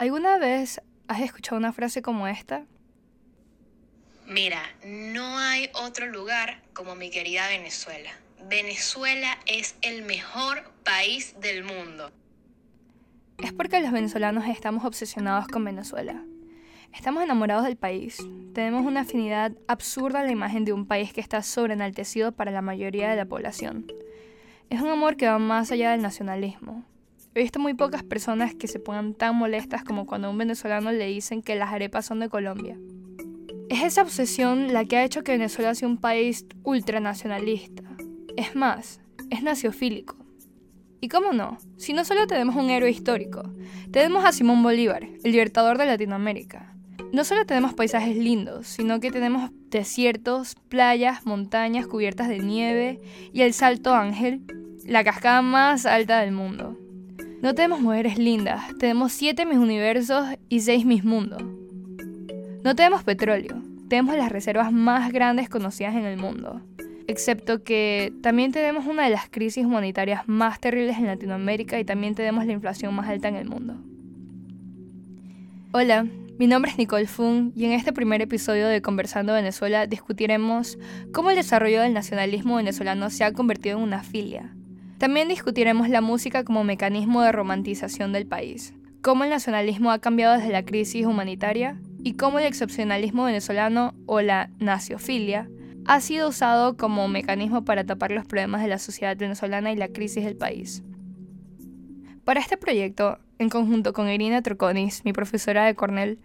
¿Alguna vez has escuchado una frase como esta? Mira, no hay otro lugar como mi querida Venezuela. Venezuela es el mejor país del mundo. Es porque los venezolanos estamos obsesionados con Venezuela. Estamos enamorados del país. Tenemos una afinidad absurda a la imagen de un país que está sobreenaltecido para la mayoría de la población. Es un amor que va más allá del nacionalismo. He visto muy pocas personas que se pongan tan molestas como cuando a un venezolano le dicen que las arepas son de Colombia. Es esa obsesión la que ha hecho que Venezuela sea un país ultranacionalista. Es más, es naciofílico. ¿Y cómo no? Si no solo tenemos un héroe histórico, tenemos a Simón Bolívar, el libertador de Latinoamérica. No solo tenemos paisajes lindos, sino que tenemos desiertos, playas, montañas cubiertas de nieve y el Salto Ángel, la cascada más alta del mundo. No tenemos mujeres lindas, tenemos siete mis universos y seis mis mundos. No tenemos petróleo, tenemos las reservas más grandes conocidas en el mundo. Excepto que también tenemos una de las crisis humanitarias más terribles en Latinoamérica y también tenemos la inflación más alta en el mundo. Hola, mi nombre es Nicole Fung y en este primer episodio de Conversando Venezuela discutiremos cómo el desarrollo del nacionalismo venezolano se ha convertido en una filia también discutiremos la música como mecanismo de romantización del país, cómo el nacionalismo ha cambiado desde la crisis humanitaria y cómo el excepcionalismo venezolano o la naciofilia ha sido usado como mecanismo para tapar los problemas de la sociedad venezolana y la crisis del país. Para este proyecto, en conjunto con Irina Troconis, mi profesora de Cornell,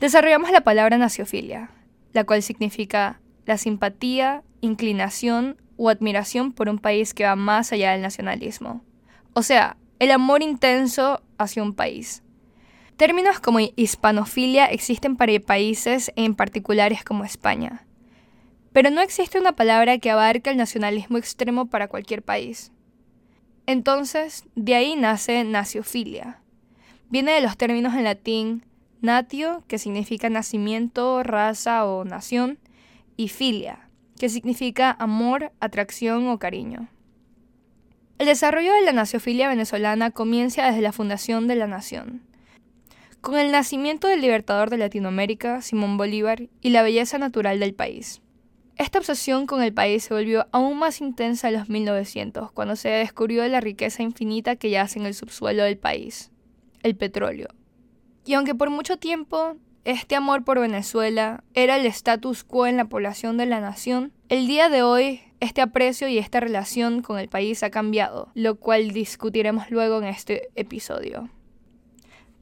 desarrollamos la palabra naciofilia, la cual significa la simpatía, inclinación o admiración por un país que va más allá del nacionalismo. O sea, el amor intenso hacia un país. Términos como hispanofilia existen para países en particulares como España. Pero no existe una palabra que abarque el nacionalismo extremo para cualquier país. Entonces, de ahí nace naciofilia. Viene de los términos en latín natio, que significa nacimiento, raza o nación, y filia, que significa amor, atracción o cariño. El desarrollo de la naciofilia venezolana comienza desde la fundación de la nación. Con el nacimiento del libertador de Latinoamérica, Simón Bolívar, y la belleza natural del país. Esta obsesión con el país se volvió aún más intensa en los 1900, cuando se descubrió la riqueza infinita que yace en el subsuelo del país, el petróleo. Y aunque por mucho tiempo este amor por Venezuela era el status quo en la población de la nación, el día de hoy este aprecio y esta relación con el país ha cambiado, lo cual discutiremos luego en este episodio.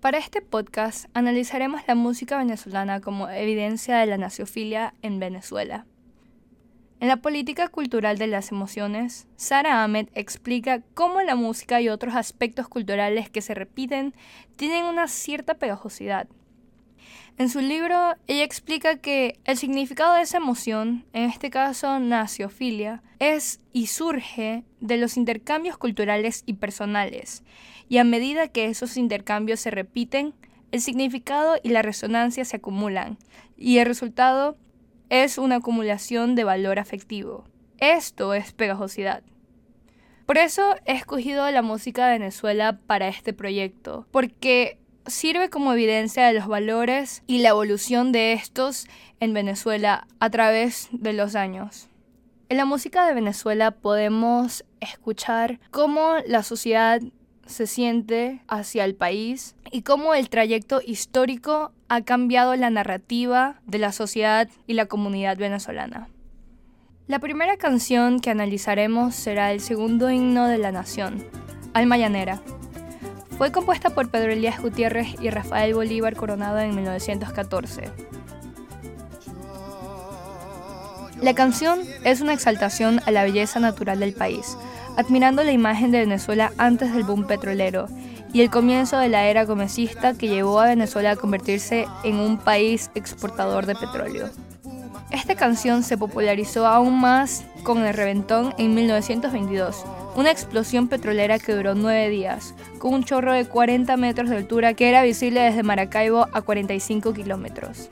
Para este podcast analizaremos la música venezolana como evidencia de la naciofilia en Venezuela. En la política cultural de las emociones, Sara Ahmed explica cómo la música y otros aspectos culturales que se repiten tienen una cierta pegajosidad, en su libro, ella explica que el significado de esa emoción, en este caso naciofilia, es y surge de los intercambios culturales y personales, y a medida que esos intercambios se repiten, el significado y la resonancia se acumulan, y el resultado es una acumulación de valor afectivo. Esto es pegajosidad. Por eso he escogido la música de Venezuela para este proyecto, porque sirve como evidencia de los valores y la evolución de estos en Venezuela a través de los años. En la música de Venezuela podemos escuchar cómo la sociedad se siente hacia el país y cómo el trayecto histórico ha cambiado la narrativa de la sociedad y la comunidad venezolana. La primera canción que analizaremos será el segundo himno de la nación, Alma Llanera, fue compuesta por Pedro Elías Gutiérrez y Rafael Bolívar Coronado en 1914. La canción es una exaltación a la belleza natural del país, admirando la imagen de Venezuela antes del boom petrolero y el comienzo de la era gomecista que llevó a Venezuela a convertirse en un país exportador de petróleo. Esta canción se popularizó aún más con el reventón en 1922, una explosión petrolera que duró nueve días, con un chorro de 40 metros de altura que era visible desde Maracaibo a 45 kilómetros.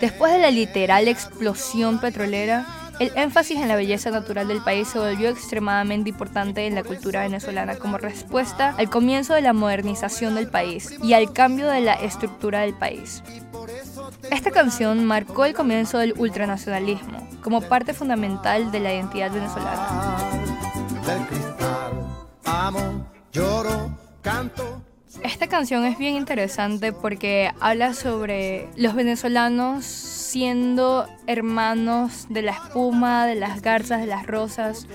Después de la literal explosión petrolera, El énfasis en la belleza natural del país se volvió extremadamente importante en la cultura venezolana como respuesta al comienzo de la modernización del país y al cambio de la estructura del país. Esta canción marcó el comienzo del ultranacionalismo como parte fundamental de la identidad venezolana. Esta canción es bien interesante porque habla sobre los venezolanos siendo hermanos de la espuma, de las garzas, de las rosas.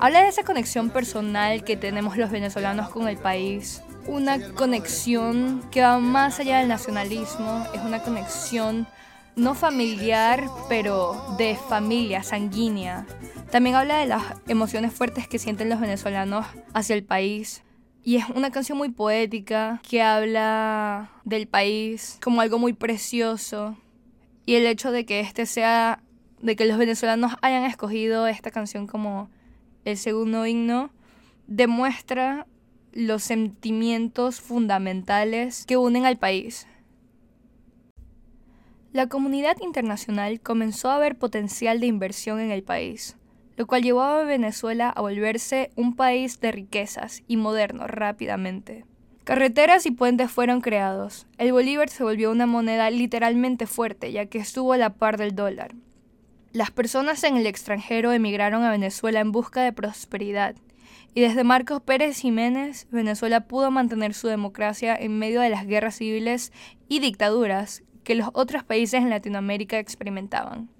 Habla de esa conexión personal que tenemos los venezolanos con el país. Una conexión que va más allá del nacionalismo, es una conexión no familiar, pero de familia, sanguínea. También habla de las emociones fuertes que sienten los venezolanos hacia el país. Y es una canción muy poética que habla del país como algo muy precioso, y el hecho de que este sea, de que los venezolanos hayan escogido esta canción como el segundo himno, demuestra los sentimientos fundamentales que unen al país. La comunidad internacional comenzó a ver potencial de inversión en el país, lo cual llevó a Venezuela a volverse un país de riquezas y moderno rápidamente. Carreteras y puentes fueron creados. El bolívar se volvió una moneda literalmente fuerte, ya que estuvo a la par del dólar. Las personas en el extranjero emigraron a Venezuela en busca de prosperidad, y desde Marcos Pérez Jiménez, Venezuela pudo mantener su democracia en medio de las guerras civiles y dictaduras que los otros países en Latinoamérica experimentaban.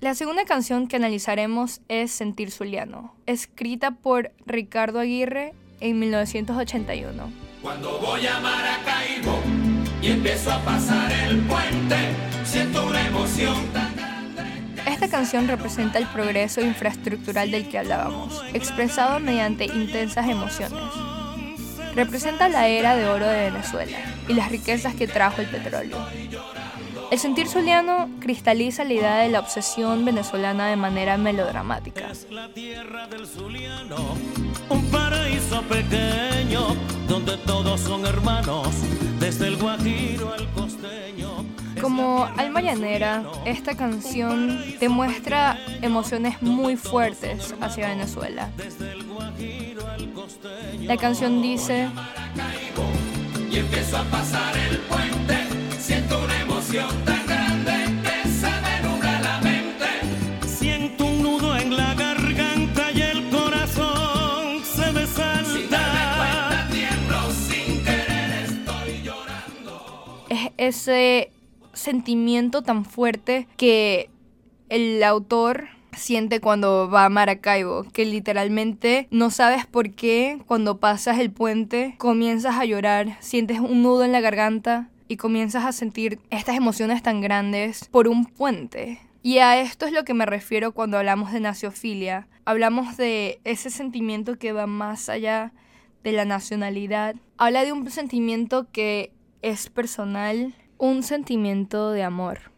La segunda canción que analizaremos es Sentir Zuliano, escrita por Ricardo Aguirre en 1981. Cuando voy a Maracaibo y empiezo a pasar el puente, siento una emoción tan grande. Esta canción representa el progreso infraestructural del que hablábamos, expresado mediante intensas emociones. Representa la era de oro de Venezuela y las riquezas que trajo el petróleo. El sentir zuliano cristaliza la idea de la obsesión venezolana de manera melodramática. un paraíso pequeño donde todos son hermanos, desde el guajiro al costeño. Como Alma Llanera, esta canción demuestra emociones muy fuertes hacia Venezuela. La canción dice... Y empiezo a pasar el puente, siento una tan grande que se me nubla la mente. Siento un nudo en la garganta y el corazón se me salta. Si cuenta, tiemblo sin querer, estoy llorando. Es ese sentimiento tan fuerte que el autor siente cuando va a Maracaibo, que literalmente no sabes por qué cuando pasas el puente comienzas a llorar, sientes un nudo en la garganta y comienzas a sentir estas emociones tan grandes por un puente. Y a esto es lo que me refiero cuando hablamos de naciofilia. Hablamos de ese sentimiento que va más allá de la nacionalidad. Habla de un sentimiento que es personal, un sentimiento de amor.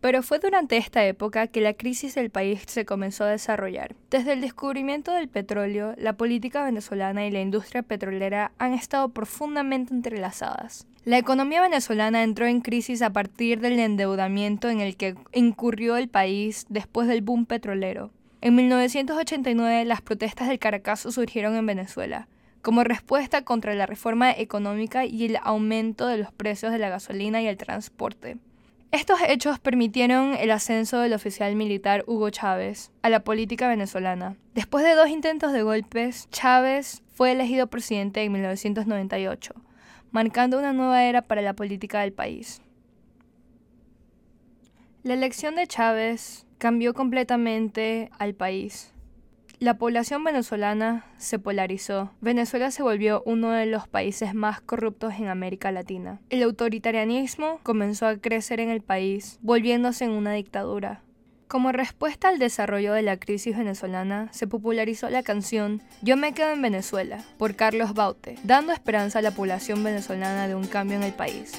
Pero fue durante esta época que la crisis del país se comenzó a desarrollar. Desde el descubrimiento del petróleo, la política venezolana y la industria petrolera han estado profundamente entrelazadas. La economía venezolana entró en crisis a partir del endeudamiento en el que incurrió el país después del boom petrolero. En 1989 las protestas del Caracazo surgieron en Venezuela, como respuesta contra la reforma económica y el aumento de los precios de la gasolina y el transporte. Estos hechos permitieron el ascenso del oficial militar Hugo Chávez a la política venezolana. Después de dos intentos de golpes, Chávez fue elegido presidente en 1998, marcando una nueva era para la política del país. La elección de Chávez cambió completamente al país. La población venezolana se polarizó. Venezuela se volvió uno de los países más corruptos en América Latina. El autoritarianismo comenzó a crecer en el país, volviéndose en una dictadura. Como respuesta al desarrollo de la crisis venezolana, se popularizó la canción Yo me quedo en Venezuela por Carlos Baute, dando esperanza a la población venezolana de un cambio en el país.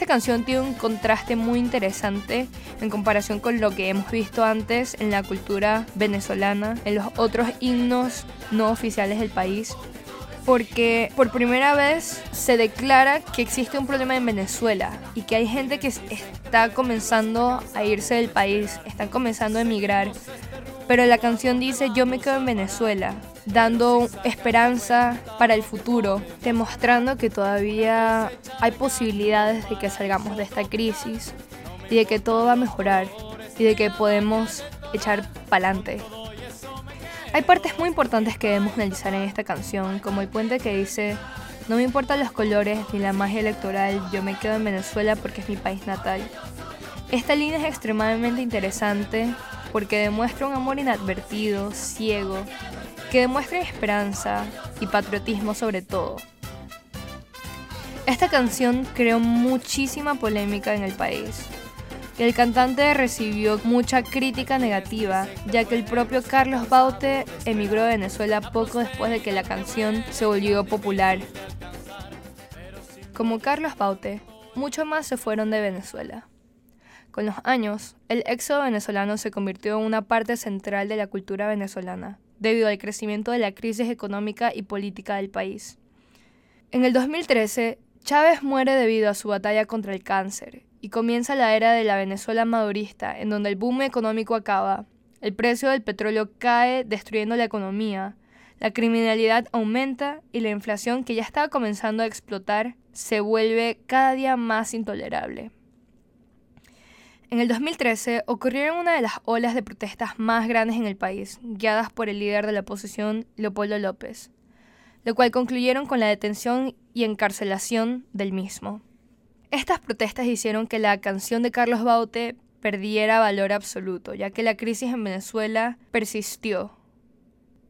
Esta canción tiene un contraste muy interesante en comparación con lo que hemos visto antes en la cultura venezolana, en los otros himnos no oficiales del país, porque por primera vez se declara que existe un problema en Venezuela y que hay gente que está comenzando a irse del país, están comenzando a emigrar, pero la canción dice yo me quedo en Venezuela, dando esperanza para el futuro, demostrando que todavía hay posibilidades de que salgamos de esta crisis y de que todo va a mejorar y de que podemos echar para adelante. Hay partes muy importantes que debemos analizar en esta canción, como el puente que dice, no me importan los colores ni la magia electoral, yo me quedo en Venezuela porque es mi país natal. Esta línea es extremadamente interesante porque demuestra un amor inadvertido, ciego, que demuestra esperanza y patriotismo sobre todo. Esta canción creó muchísima polémica en el país, el cantante recibió mucha crítica negativa, ya que el propio Carlos Baute emigró a Venezuela poco después de que la canción se volvió popular. Como Carlos Baute, muchos más se fueron de Venezuela. Con los años, el éxodo venezolano se convirtió en una parte central de la cultura venezolana, debido al crecimiento de la crisis económica y política del país. En el 2013, Chávez muere debido a su batalla contra el cáncer y comienza la era de la Venezuela madurista, en donde el boom económico acaba, el precio del petróleo cae destruyendo la economía, la criminalidad aumenta y la inflación que ya estaba comenzando a explotar se vuelve cada día más intolerable. En el 2013 ocurrieron una de las olas de protestas más grandes en el país, guiadas por el líder de la oposición, Leopoldo López, lo cual concluyeron con la detención y encarcelación del mismo. Estas protestas hicieron que la canción de Carlos Baute perdiera valor absoluto, ya que la crisis en Venezuela persistió.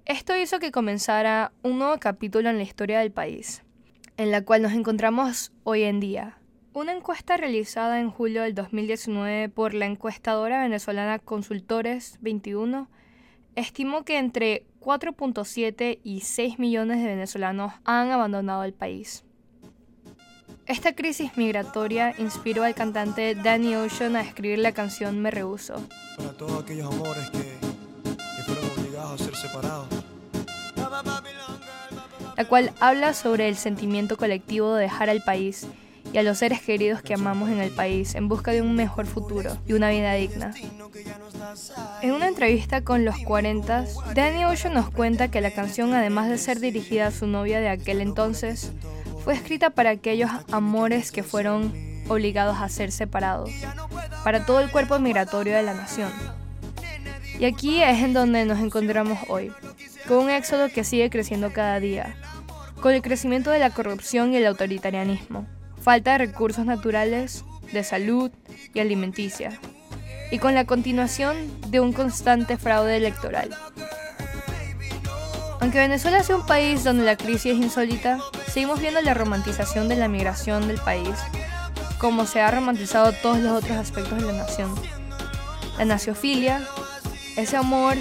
Esto hizo que comenzara un nuevo capítulo en la historia del país, en la cual nos encontramos hoy en día. Una encuesta realizada en julio del 2019 por la encuestadora venezolana Consultores 21 estimó que entre 4.7 y 6 millones de venezolanos han abandonado el país. Esta crisis migratoria inspiró al cantante Danny Ocean a escribir la canción Me Rehuso. Para todos aquellos amores que, fueron obligados a ser separados. La cual habla sobre el sentimiento colectivo de dejar al país y a los seres queridos que amamos en el país en busca de un mejor futuro y una vida digna. En una entrevista con los 40, Danny Ocean nos cuenta que la canción, además de ser dirigida a su novia de aquel entonces, fue escrita para aquellos amores que fueron obligados a ser separados, para todo el cuerpo migratorio de la nación. Y aquí es en donde nos encontramos hoy, con un éxodo que sigue creciendo cada día, con el crecimiento de la corrupción y el autoritarianismo, falta de recursos naturales, de salud y alimenticia, y con la continuación de un constante fraude electoral. Aunque Venezuela sea un país donde la crisis es insólita, seguimos viendo la romantización de la migración del país, como se ha romantizado todos los otros aspectos de la nación. La naciofilia, ese amor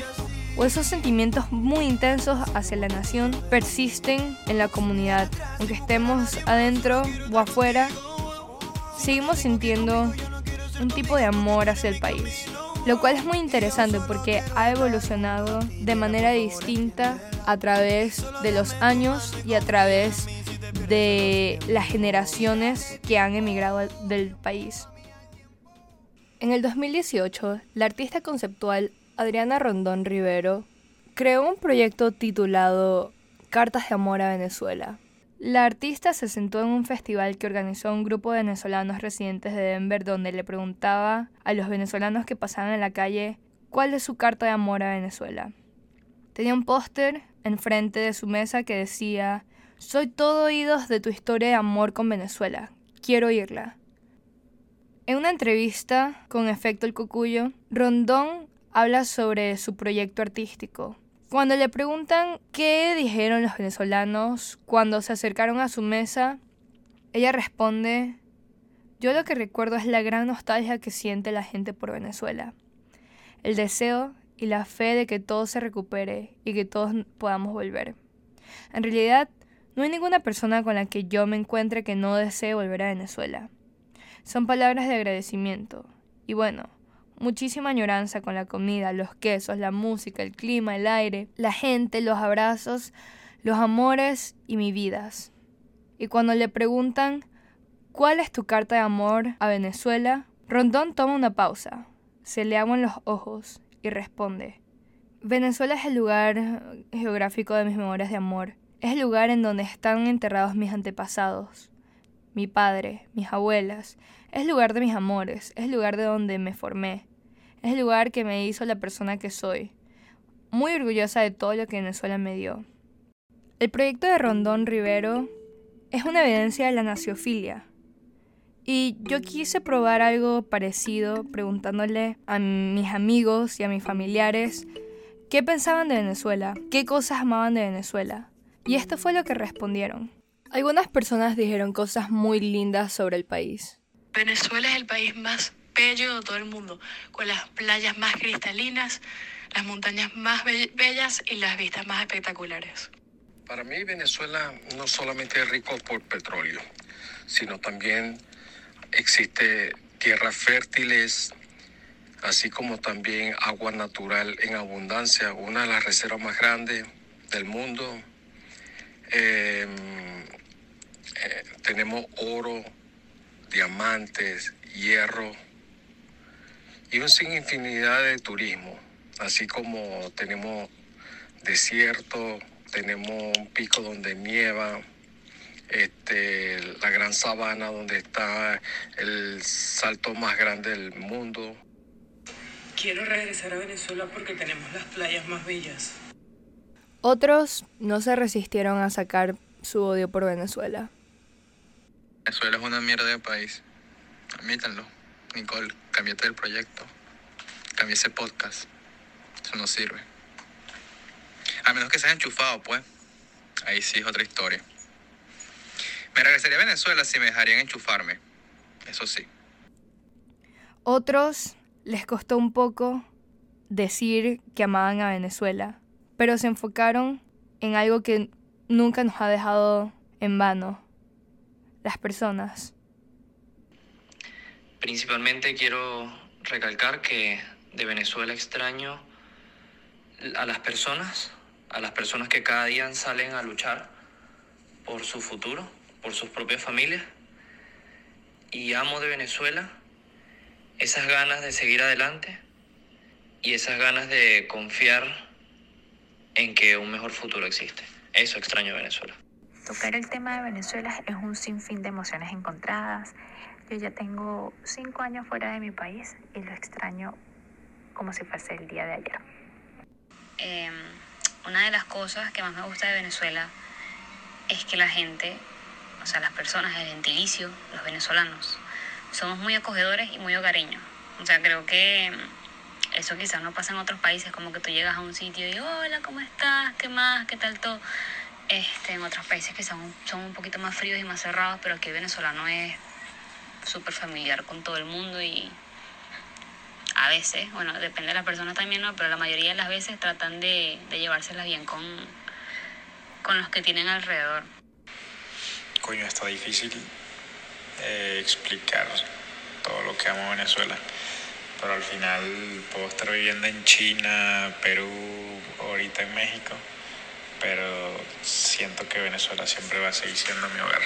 o esos sentimientos muy intensos hacia la nación persisten en la comunidad. Aunque estemos adentro o afuera, seguimos sintiendo un tipo de amor hacia el país. Lo cual es muy interesante porque ha evolucionado de manera distinta a través de los años y a través de las generaciones que han emigrado del país. En el 2018, la artista conceptual Adriana Rondón Rivero creó un proyecto titulado Cartas de Amor a Venezuela. La artista se sentó en un festival que organizó un grupo de venezolanos residentes de Denver donde le preguntaba a los venezolanos que pasaban en la calle cuál es su carta de amor a Venezuela. Tenía un póster enfrente de su mesa que decía soy todo oídos de tu historia de amor con Venezuela. Quiero oírla. En una entrevista con Efecto El Cocuyo, Rondón habla sobre su proyecto artístico. Cuando le preguntan qué dijeron los venezolanos cuando se acercaron a su mesa, ella responde, yo lo que recuerdo es la gran nostalgia que siente la gente por Venezuela, el deseo y la fe de que todo se recupere y que todos podamos volver. En realidad, no hay ninguna persona con la que yo me encuentre que no desee volver a Venezuela. son palabras de agradecimiento. Y bueno, muchísima añoranza con la comida, los quesos, la música, el clima, el aire, la gente, los abrazos, los amores y mi vidas. Y cuando le preguntan ¿Cuál es tu carta de amor a Venezuela? Rondón toma una pausa, se le aguan los ojos y responde. Venezuela es el lugar geográfico de mis memorias de amor. Es el lugar en donde están enterrados mis antepasados, mi padre, mis abuelas. Es el lugar de mis amores, es el lugar de donde me formé. Es el lugar que me hizo la persona que soy. Muy orgullosa de todo lo que Venezuela me dio. El proyecto de Rondón Rivero es una evidencia de la naciofilia, y yo quise probar algo parecido preguntándole a mis amigos y a mis familiares qué pensaban de Venezuela, qué cosas amaban de Venezuela. Y esto fue lo que respondieron. Algunas personas dijeron cosas muy lindas sobre el país. Venezuela es el país más bello de todo el mundo, con las playas más cristalinas, las montañas más bellas y las vistas más espectaculares. Para mí Venezuela no solamente es rico por petróleo, sino también existe tierras fértiles, así como también agua natural en abundancia, una de las reservas más grandes del mundo. Em, eh, tenemos oro, diamantes, hierro y un sin infinidad de turismo, así como tenemos desierto, tenemos un pico donde nieva, este, la gran sabana donde está el salto más grande del mundo. Quiero regresar a Venezuela porque tenemos las playas más bellas. Otros no se resistieron a sacar su odio por Venezuela. Venezuela es una mierda de país. Admítanlo. Nicole, cambiate el proyecto. Cambia ese podcast. Eso no sirve. A menos que seas enchufado, pues. Ahí sí es otra historia. Me regresaría a Venezuela si me dejarían enchufarme. Eso sí. Otros les costó un poco decir que amaban a Venezuela, pero se enfocaron en algo que nunca nos ha dejado en vano, las personas. Principalmente quiero recalcar que de Venezuela extraño a las personas, a las personas que cada día salen a luchar por su futuro por sus propias familias y amo de Venezuela esas ganas de seguir adelante y esas ganas de confiar en que un mejor futuro existe. Eso extraño Venezuela. Tocar el tema de Venezuela es un sinfín de emociones encontradas. Yo ya tengo cinco años fuera de mi país y lo extraño como si fuese el día de ayer. Em, una de las cosas que más me gusta de Venezuela es que la gente o sea, las personas, el gentilicio, los venezolanos, somos muy acogedores y muy hogareños. O sea, creo que mm, eso quizás no pasa en otros países, como que tú llegas a un sitio y hola, ¿cómo estás? ¿Qué más? ¿Qué tal todo? Este, en otros países que son, son un poquito más fríos y más cerrados, pero aquí el venezolano es súper familiar con todo el mundo y a veces, bueno, depende de la persona también, ¿no? Pero la mayoría de las veces tratan de, de llevárselas bien con, con los que tienen alrededor coño, está difícil eh, explicar todo lo que amo Venezuela. Pero al final puedo estar viviendo en China, Perú, ahorita en México. Pero siento que Venezuela siempre va a seguir siendo mi hogar.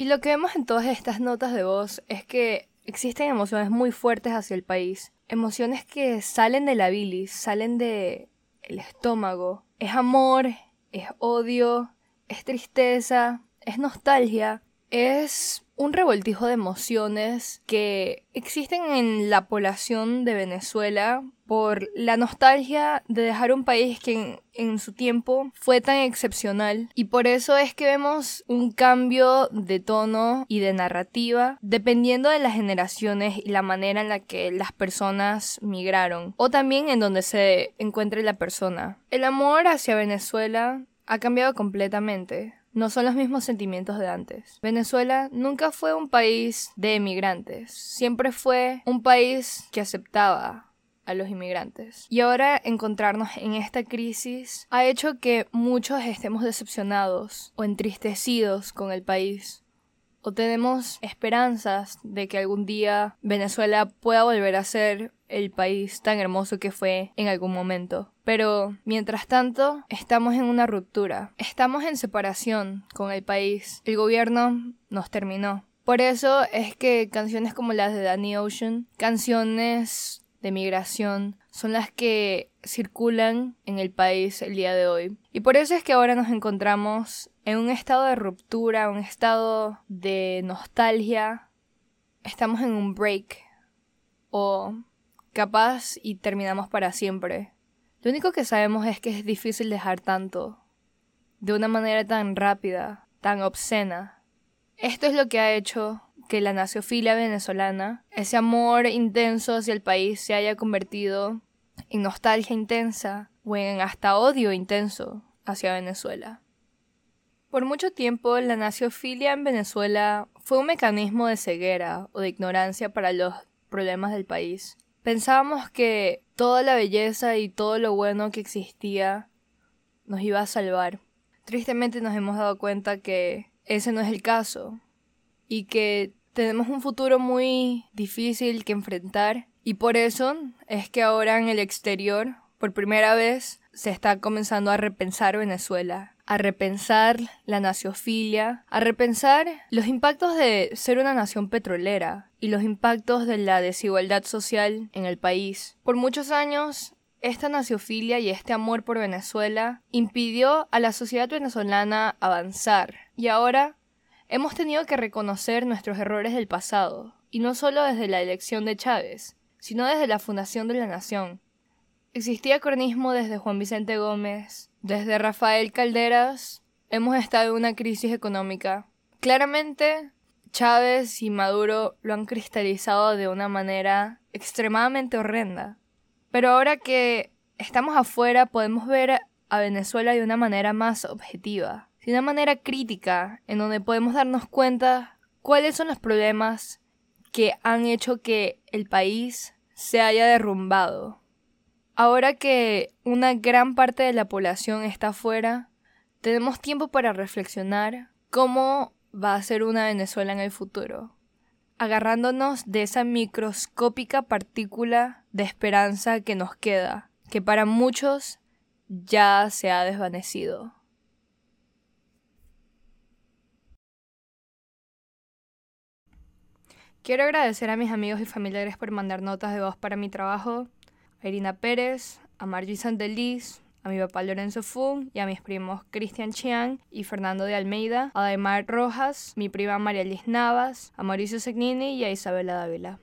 Y lo que vemos en todas estas notas de voz es que existen emociones muy fuertes hacia el país. Emociones que salen de la bilis, salen de el estómago. Es amor, es odio, es tristeza, es nostalgia, es un revoltijo de emociones que existen en la población de Venezuela por la nostalgia de dejar un país que en, su tiempo fue tan excepcional y por eso es que vemos un cambio de tono y de narrativa dependiendo de las generaciones y la manera en la que las personas migraron o también en donde se encuentre la persona. El amor hacia Venezuela ha cambiado completamente. No son los mismos sentimientos de antes. Venezuela nunca fue un país de emigrantes, siempre fue un país que aceptaba a los inmigrantes. Y ahora encontrarnos en esta crisis ha hecho que muchos estemos decepcionados o entristecidos con el país o tenemos esperanzas de que algún día Venezuela pueda volver a ser el país tan hermoso que fue en algún momento. Pero, mientras tanto, estamos en una ruptura. Estamos en separación con el país. El gobierno nos terminó. Por eso es que canciones como las de Danny Ocean, canciones de migración, son las que circulan en el país el día de hoy. Y por eso es que ahora nos encontramos en un estado de ruptura, un estado de nostalgia. Estamos en un break. O capaz y terminamos para siempre. Lo único que sabemos es que es difícil dejar tanto. De una manera tan rápida, tan obscena. Esto es lo que ha hecho que la naciofilia venezolana, ese amor intenso hacia el país, se haya convertido en nostalgia intensa o en hasta odio intenso hacia Venezuela. Por mucho tiempo, la naciofilia en Venezuela fue un mecanismo de ceguera o de ignorancia para los problemas del país. Pensábamos que toda la belleza y todo lo bueno que existía nos iba a salvar. Tristemente nos hemos dado cuenta que ese no es el caso y que tenemos un futuro muy difícil que enfrentar y por eso es que ahora en el exterior, por primera vez, se está comenzando a repensar Venezuela, a repensar la naciofilia, a repensar los impactos de ser una nación petrolera y los impactos de la desigualdad social en el país. Por muchos años, esta naciofilia y este amor por Venezuela impidió a la sociedad venezolana avanzar y ahora hemos tenido que reconocer nuestros errores del pasado, y no solo desde la elección de Chávez, sino desde la fundación de la nación. Existía cronismo desde Juan Vicente Gómez, desde Rafael Calderas, hemos estado en una crisis económica. Claramente, Chávez y Maduro lo han cristalizado de una manera extremadamente horrenda. Pero ahora que estamos afuera podemos ver a Venezuela de una manera más objetiva, de una manera crítica, en donde podemos darnos cuenta cuáles son los problemas que han hecho que el país se haya derrumbado. Ahora que una gran parte de la población está afuera, tenemos tiempo para reflexionar cómo va a ser una Venezuela en el futuro, agarrándonos de esa microscópica partícula de esperanza que nos queda, que para muchos ya se ha desvanecido. Quiero agradecer a mis amigos y familiares por mandar notas de voz para mi trabajo, a Irina Pérez, a Margie Santeliz, a mi papá Lorenzo Fung y a mis primos Cristian Chiang y Fernando de Almeida, a Daimar Rojas, mi prima María Liz Navas, a Mauricio Segnini y a Isabela Dávila.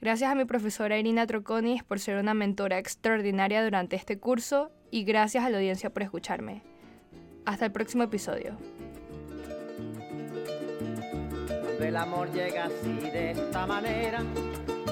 Gracias a mi profesora Irina Troconis por ser una mentora extraordinaria durante este curso y gracias a la audiencia por escucharme. Hasta el próximo episodio el amor llega así de esta manera,